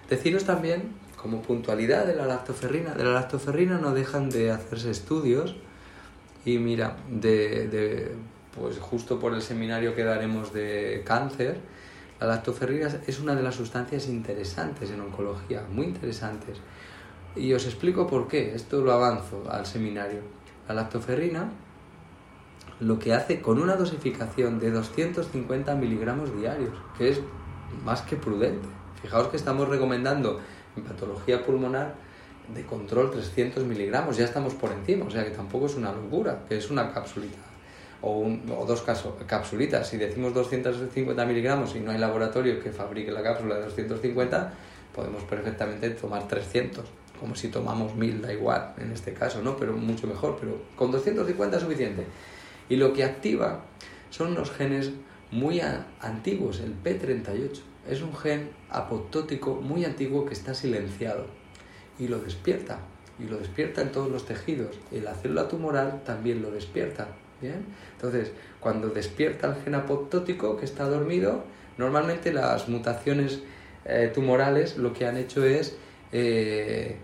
Deciros también, como puntualidad de la lactoferrina, de la lactoferrina no dejan de hacerse estudios y mira, de, pues justo por el seminario que daremos de cáncer, la lactoferrina es una de las sustancias interesantes en oncología, muy interesantes. Y os explico por qué, esto lo avanzo al seminario. La lactoferrina lo que hace con una dosificación de 250 miligramos diarios, que es más que prudente. Fijaos que estamos recomendando en patología pulmonar de control 300 miligramos, ya estamos por encima, o sea que tampoco es una locura, que es una cápsulita o, dos caso, capsulitas. Si decimos 250 miligramos y no hay laboratorio que fabrique la cápsula de 250, podemos perfectamente tomar 300, como si tomamos 1000, da igual en este caso, ¿no? Pero mucho mejor, pero con 250 es suficiente. Y lo que activa son los genes muy antiguos, el P38 es un gen apoptótico muy antiguo que está silenciado y lo despierta. Y lo despierta en todos los tejidos. Y la célula tumoral también lo despierta. ¿bien? Entonces, cuando despierta el gen apoptótico que está dormido, normalmente las mutaciones eh, tumorales lo que han hecho es eh,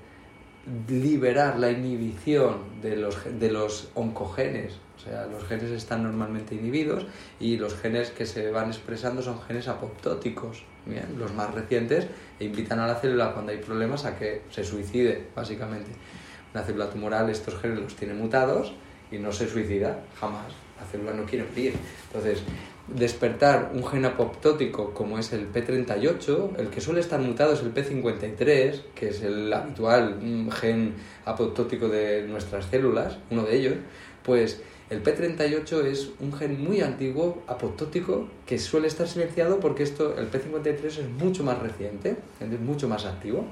liberar la inhibición de los, de los oncogenes. O sea, los genes están normalmente inhibidos y los genes que se van expresando son genes apoptóticos, bien, los más recientes, e invitan a la célula cuando hay problemas a que se suicide, básicamente. Una célula tumoral estos genes los tiene mutados y no se suicida jamás. La célula no quiere morir. Entonces, despertar un gen apoptótico como es el P38, el que suele estar mutado es el P53, que es el habitual mm, gen apoptótico de nuestras células, uno de ellos, pues el P38 es un gen muy antiguo, apoptótico, que suele estar silenciado porque esto, el P53 es mucho más reciente, es mucho más activo.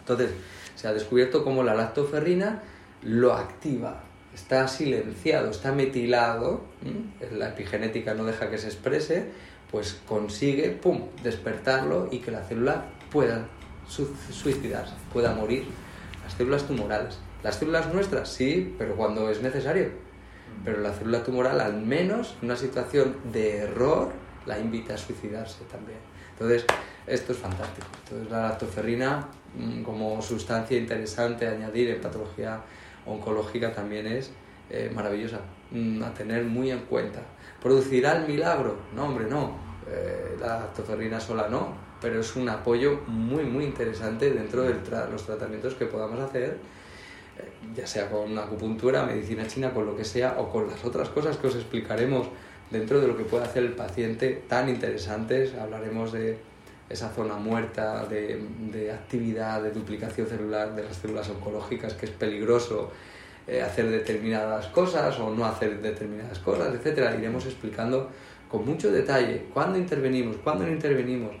Entonces, se ha descubierto cómo la lactoferrina lo activa, está silenciado, está metilado, la epigenética no deja que se exprese, pues consigue, pum, despertarlo y que la célula pueda suicidarse, pueda morir. Las células tumorales. Las células nuestras, sí, pero cuando es necesario. Pero la célula tumoral, al menos en una situación de error, la invita a suicidarse también. Entonces, esto es fantástico. Entonces, la lactoferrina, mm, como sustancia interesante a añadir en patología oncológica también es eh, maravillosa, mm, a tener muy en cuenta. ¿Producirá el milagro? No, hombre, no. Eh, la lactoferrina sola no, pero es un apoyo muy, muy interesante dentro de los tratamientos que podamos hacer, ya sea con acupuntura, medicina china, con lo que sea, o con las otras cosas que os explicaremos dentro de lo que puede hacer el paciente tan interesantes. Hablaremos de esa zona muerta de, de, actividad, de duplicación celular de las células oncológicas, que es peligroso eh, hacer determinadas cosas o no hacer determinadas cosas, etc. Iremos explicando con mucho detalle cuándo intervenimos, cuándo no intervenimos,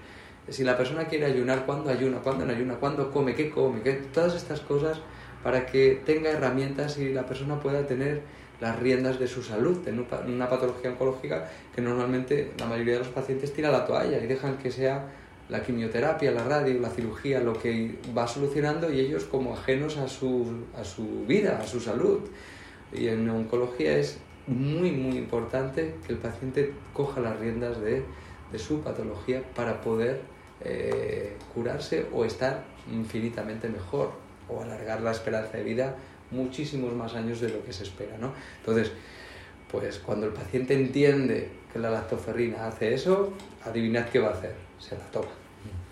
si la persona quiere ayunar, cuándo ayuna, cuándo no ayuna, cuándo come, qué come, qué, todas estas cosas para que tenga herramientas y la persona pueda tener las riendas de su salud en una patología oncológica que normalmente la mayoría de los pacientes tira la toalla y dejan que sea la quimioterapia, la radio, la cirugía, lo que va solucionando y ellos como ajenos a su, a su vida, a su salud. Y en oncología es muy, muy importante que el paciente coja las riendas de, de su patología para poder eh, curarse o estar infinitamente mejor o alargar la esperanza de vida muchísimos más años de lo que se espera. ¿no? Entonces, pues cuando el paciente entiende que la lactoferrina hace eso, adivinad qué va a hacer, se la toma.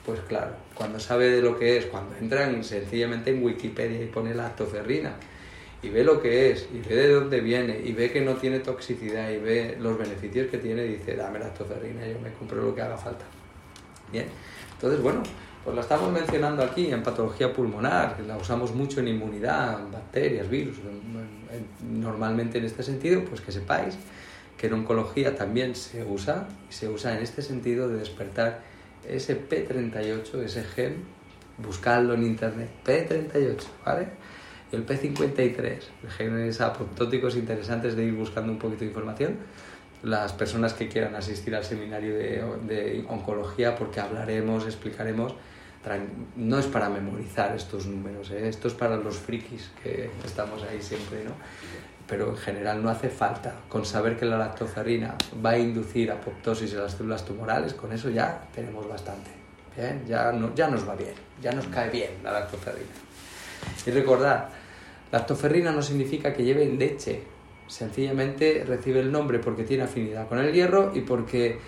Pues claro, cuando sabe de lo que es, cuando entran sencillamente en Wikipedia y pone lactoferrina y ve lo que es y ve de dónde viene y ve que no tiene toxicidad y ve los beneficios que tiene, dice, dame lactoferrina, yo me compro lo que haga falta. Bien, entonces bueno, pues la estamos mencionando aquí en patología pulmonar, la usamos mucho en inmunidad, bacterias, virus, normalmente en este sentido, pues que sepáis que en oncología también se usa y se usa en este sentido de despertar ese P38, ese gen, buscadlo en internet, P38, ¿vale? Y el P53, genes apoptóticos interesantes de ir buscando un poquito de información. Las personas que quieran asistir al seminario de, de oncología, porque hablaremos, explicaremos, no es para memorizar estos números, ¿eh? esto es para los frikis que estamos ahí siempre, ¿no? pero en general no hace falta. Con saber que la lactoferrina va a inducir apoptosis en las células tumorales, con eso ya tenemos bastante. Bien, ya, no, ya nos va bien, ya nos cae bien la lactoferrina. Y recordad, lactoferrina no significa que lleve leche, sencillamente recibe el nombre porque tiene afinidad con el hierro y porque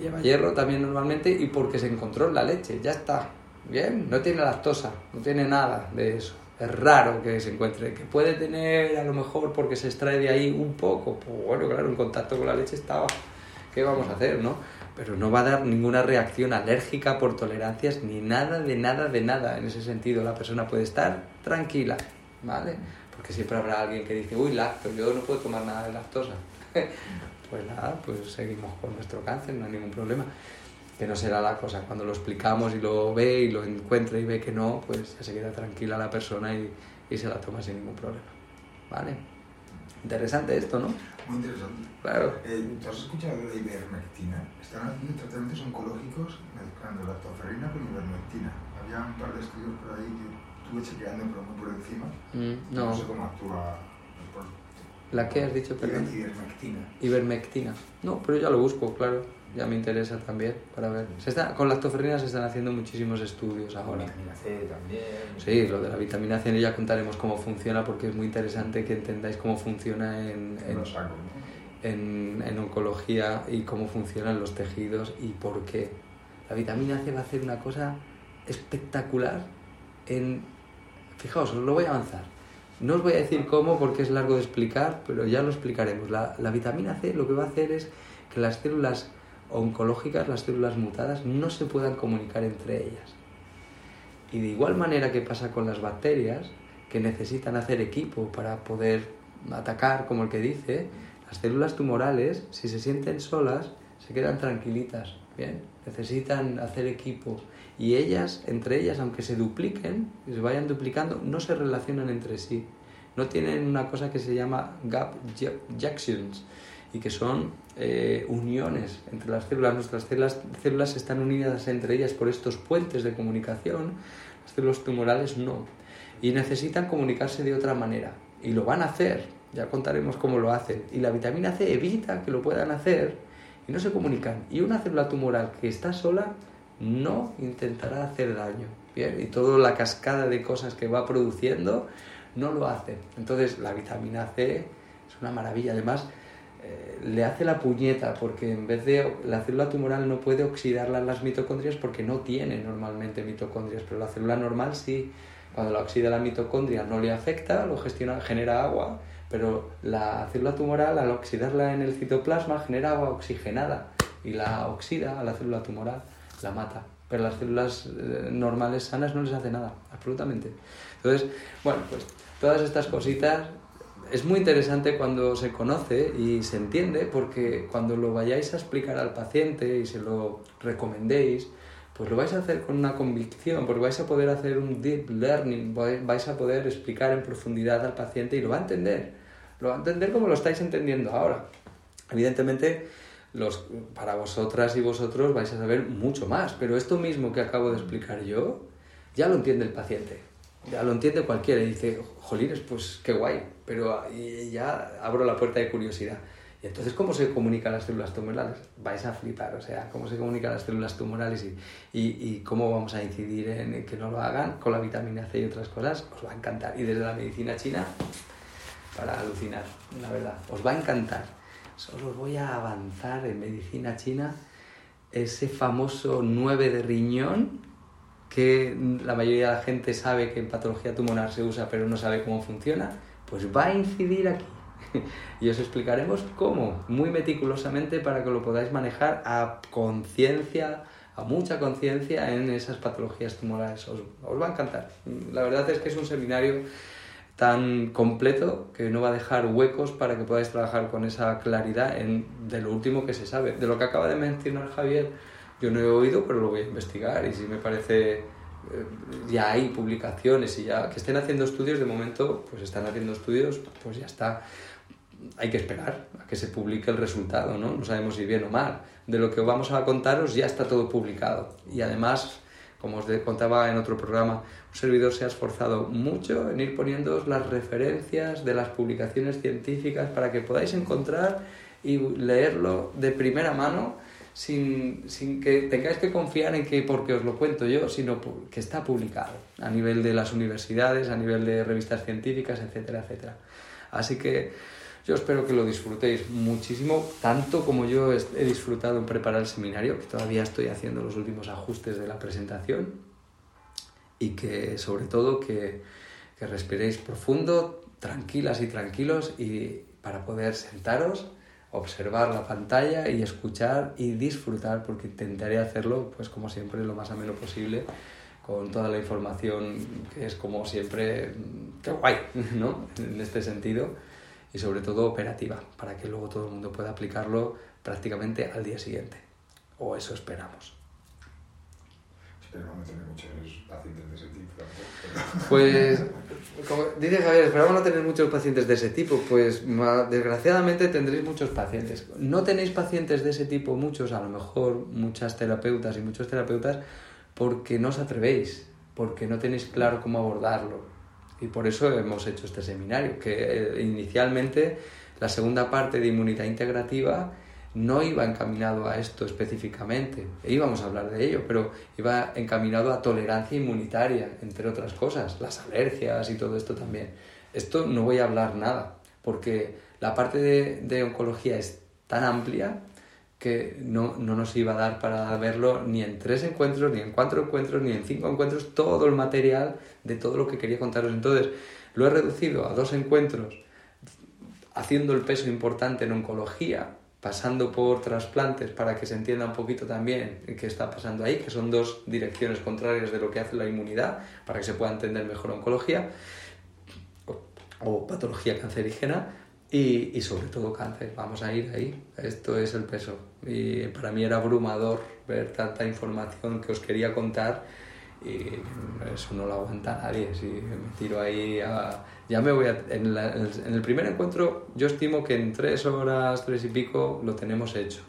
lleva hierro también normalmente y porque se encontró en la leche, ya está. Bien, no tiene lactosa, no tiene nada de eso es raro que se encuentre, que puede tener a lo mejor porque se extrae de ahí un poco, pues bueno, claro, en contacto con la leche estaba, ¿qué vamos a hacer, no? Pero no va a dar ninguna reacción alérgica por tolerancias ni nada de nada de nada. En ese sentido, la persona puede estar tranquila, ¿vale? Porque siempre habrá alguien que dice, uy, lacto, yo no puedo tomar nada de lactosa. pues nada, pues seguimos con nuestro cáncer, no hay ningún problema que no será la cosa. Cuando lo explicamos y lo ve y lo encuentra y ve que no, pues ya se queda tranquila la persona y, y se la toma sin ningún problema. ¿Vale? Interesante esto, ¿no? Muy interesante. Claro. Eh, ¿Tú has escuchado de la ivermectina? Están haciendo tratamientos oncológicos mezclando la toferina con ivermectina. Había un par de estudios por ahí que estuve chequeando, pero muy por encima. Mm, no. no sé cómo actúa ¿La qué has dicho, perdón? Ivermectina. Ivermectina. No, pero ya lo busco, claro. Ya me interesa también para ver. Se está, con lactoferrina se están haciendo muchísimos estudios ahora. Vitamina C también. Sí, lo de la vitamina C ya contaremos cómo funciona porque es muy interesante que entendáis cómo funciona en, en, ¿no? en, en oncología y cómo funcionan los tejidos y por qué. La vitamina C va a hacer una cosa espectacular en... Fijaos, os lo voy a avanzar. No os voy a decir cómo porque es largo de explicar, pero ya lo explicaremos. La, la vitamina C lo que va a hacer es que las células oncológicas, las células mutadas, no se puedan comunicar entre ellas. Y de igual manera que pasa con las bacterias, que necesitan hacer equipo para poder atacar, como el que dice, las células tumorales, si se sienten solas, se quedan tranquilitas, ¿bien? Necesitan hacer equipo. Y ellas, entre ellas, aunque se dupliquen, se vayan duplicando, no se relacionan entre sí. No tienen una cosa que se llama gap ju- junctions y que son eh, uniones entre las células. Nuestras células, células están unidas entre ellas por estos puentes de comunicación, las células tumorales no. Y necesitan comunicarse de otra manera. Y lo van a hacer, ya contaremos cómo lo hacen. Y la vitamina C evita que lo puedan hacer y no se comunican. Y una célula tumoral que está sola no intentará hacer daño. Y toda la cascada de cosas que va produciendo no lo hace. Entonces la vitamina C es una maravilla. Además, eh, le hace la puñeta porque en vez de la célula tumoral no puede oxidarla en las mitocondrias porque no tiene normalmente mitocondrias, pero la célula normal sí. Cuando la oxida la mitocondria no le afecta, lo gestiona, genera agua, pero la célula tumoral al oxidarla en el citoplasma genera agua oxigenada y la oxida a la célula tumoral, la mata. Pero las células eh, normales sanas no les hace nada, absolutamente. Entonces, bueno, pues todas estas cositas es muy interesante cuando se conoce y se entiende porque cuando lo vayáis a explicar al paciente y se lo recomendéis, pues lo vais a hacer con una convicción, porque vais a poder hacer un deep learning, vais vais a poder explicar en profundidad al paciente y lo va a entender. Lo va a entender como lo estáis entendiendo ahora. Evidentemente, los, para vosotras y vosotros vais a saber mucho más, pero esto mismo que acabo de explicar yo, ya lo entiende el paciente. Ya lo entiende cualquiera y dice, jolines, pues qué guay, pero ahí ya abro la puerta de curiosidad. Y entonces, ¿cómo se comunican las células tumorales? Vais a flipar, o sea, ¿cómo se comunican las células tumorales y, y, y cómo vamos a incidir en que no lo hagan con la vitamina C y otras cosas? Os va a encantar. Y desde la medicina china, para alucinar, la verdad, os va a encantar. Solo voy a avanzar en medicina china ese famoso 9 de riñón que la mayoría de la gente sabe que en patología tumoral se usa pero no sabe cómo funciona, pues va a incidir aquí. Y os explicaremos cómo, muy meticulosamente, para que lo podáis manejar a conciencia, a mucha conciencia en esas patologías tumorales. Os, os va a encantar. La verdad es que es un seminario tan completo que no va a dejar huecos para que podáis trabajar con esa claridad en, de lo último que se sabe. De lo que acaba de mencionar Javier, yo no he oído, pero lo voy a investigar y si me parece eh, ya hay publicaciones y ya que estén haciendo estudios de momento pues están haciendo estudios pues ya está. Hay que esperar a que se publique el resultado no no sabemos si bien o mal. De lo que vamos a contaros ya está todo publicado. Y además como os contaba en otro programa un servidor se ha esforzado mucho en ir poniendo las referencias de las publicaciones científicas para que podáis encontrar y leerlo de primera mano sin, sin que tengáis que confiar en que porque os lo cuento yo, sino que está publicado a nivel de las universidades, a nivel de revistas científicas, etcétera, etcétera. Así que yo espero que lo disfrutéis muchísimo, tanto como yo he disfrutado en preparar el seminario, que todavía estoy haciendo los últimos ajustes de la presentación, y que sobre todo que, que respiréis profundo, tranquilas y tranquilos, y para poder sentaros, observar la pantalla y escuchar y disfrutar, porque intentaré hacerlo, pues como siempre, lo más ameno posible, con toda la información que es como siempre, mm, qué guay, ¿no? En este sentido, y sobre todo operativa, para que luego todo el mundo pueda aplicarlo prácticamente al día siguiente. O eso esperamos. Espero no tener muchos pacientes de ese tipo. Pues, como dice Javier, esperamos no tener muchos pacientes de ese tipo. Pues desgraciadamente tendréis muchos pacientes. No tenéis pacientes de ese tipo, muchos, a lo mejor muchas terapeutas y muchos terapeutas, porque no os atrevéis, porque no tenéis claro cómo abordarlo. Y por eso hemos hecho este seminario, que eh, inicialmente La segunda parte de inmunidad integrativa no iba encaminado a esto específicamente, e íbamos a hablar de ello, pero iba encaminado a tolerancia inmunitaria, entre otras cosas, las alergias y todo esto también. Esto no voy a hablar nada, porque la parte de, de oncología es tan amplia que no, no, nos iba a dar para verlo ni en tres encuentros, ni en cuatro encuentros, ni en cinco encuentros, todo el material de todo lo que quería contaros. Entonces, lo he reducido a dos encuentros, haciendo el peso importante en oncología, pasando por trasplantes para que se entienda un poquito también qué está pasando ahí, que son dos direcciones contrarias de lo que hace la inmunidad, para que se pueda entender mejor oncología o, patología cancerígena y, y, sobre todo cáncer. Vamos a ir ahí, esto es el peso. Y para mí era abrumador ver tanta información que os quería contar y eso no lo aguanta nadie. Si me tiro ahí ya me voy a, en, el primer encuentro yo estimo que en tres horas, tres y pico lo tenemos hecho.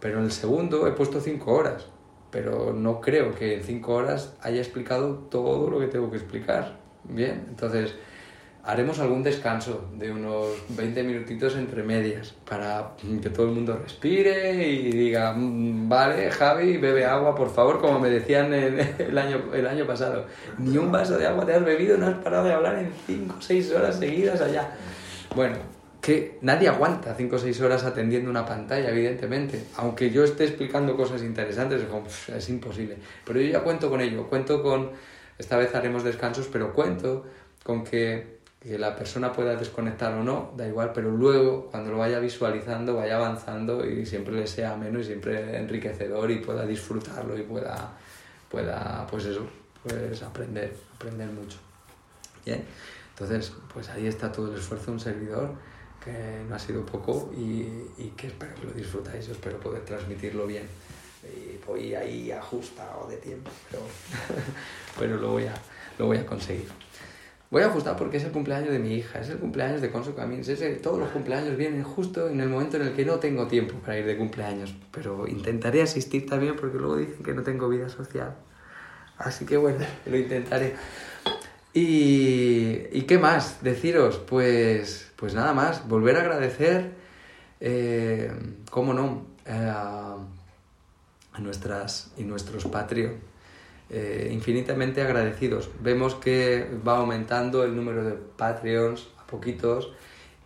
Pero en el segundo he puesto cinco horas. Pero no creo que en cinco horas haya explicado todo lo que tengo que explicar. Bien, entonces haremos algún descanso de unos 20 minutitos entre medias para que todo el mundo respire y diga, mm, vale, Javi, bebe agua, por favor, como me decían el, año, el año pasado. Ni un vaso de agua te has bebido, no has parado de hablar en 5 o 6 horas seguidas allá. Bueno, que nadie aguanta 5 o 6 horas atendiendo una pantalla, evidentemente. Aunque yo esté explicando cosas interesantes, es imposible. Pero yo ya cuento con ello, cuento con, esta vez haremos descansos, pero cuento con que que la persona pueda desconectar o no, da igual, pero luego cuando lo vaya visualizando, vaya avanzando y siempre le sea menos y siempre enriquecedor y pueda disfrutarlo y pueda, pueda pues eso, pues aprender, aprender mucho. Bien, entonces pues ahí está todo el esfuerzo de un servidor que no ha sido poco y, y que espero que lo disfrutáis, espero poder transmitirlo bien. Y voy ahí ajustado de tiempo, pero, pero lo, voy a, lo voy a conseguir. Voy a ajustar porque es el cumpleaños de mi hija, es el cumpleaños de Conso Camins, es todos los cumpleaños vienen justo en el momento en el que no tengo tiempo para ir de cumpleaños, pero intentaré asistir también porque luego dicen que no tengo vida social. Así que bueno, lo intentaré. ¿Y, qué más? Deciros, pues, pues nada más, volver a agradecer, eh, cómo no, eh, a, nuestras y nuestros Patreon eh, infinitamente agradecidos. Vemos que va aumentando el número de Patreons a poquitos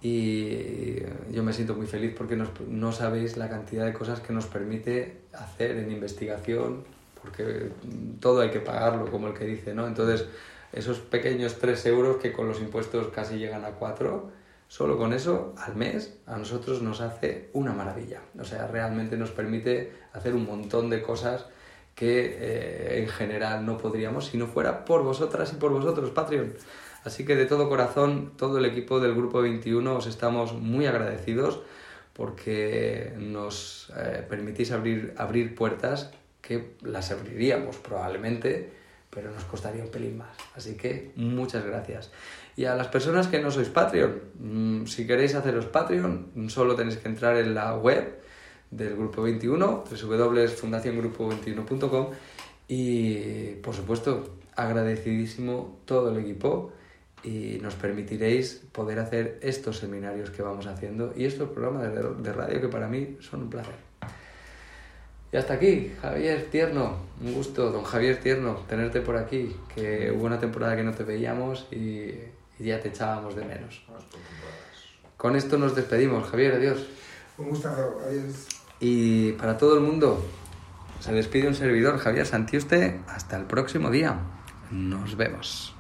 y yo me siento muy feliz porque no sabéis la cantidad de cosas que nos permite hacer en investigación, porque todo hay que pagarlo, como el que dice, ¿no? Entonces, esos pequeños 3 euros que con los impuestos casi llegan a 4, solo con eso al mes a nosotros nos hace una maravilla. O sea, realmente nos permite hacer un montón de cosas que eh, en general no podríamos si no fuera por vosotras y por vosotros, Patreon. Así que de todo corazón, todo el equipo del Grupo 21 os estamos muy agradecidos porque nos eh, permitís abrir, abrir puertas que las abriríamos probablemente, pero nos costaría un pelín más. Así que muchas gracias. Y a las personas que no sois Patreon, mm, si queréis haceros Patreon, solo tenéis que entrar en la web del Grupo 21, www.fundaciongrupo21.com y por supuesto agradecidísimo todo el equipo y nos permitiréis poder hacer estos seminarios que vamos haciendo y estos programas de, radio que para mí son un placer. Y hasta aquí, Javier Tierno, un gusto, don Javier Tierno, tenerte por aquí, que hubo una temporada que no te veíamos y, y ya te echábamos de menos. Con esto nos despedimos, Javier, adiós. Un gusto, adiós. Y para todo el mundo, se despide un servidor, Javier Santiuste. Hasta el próximo día. Nos vemos.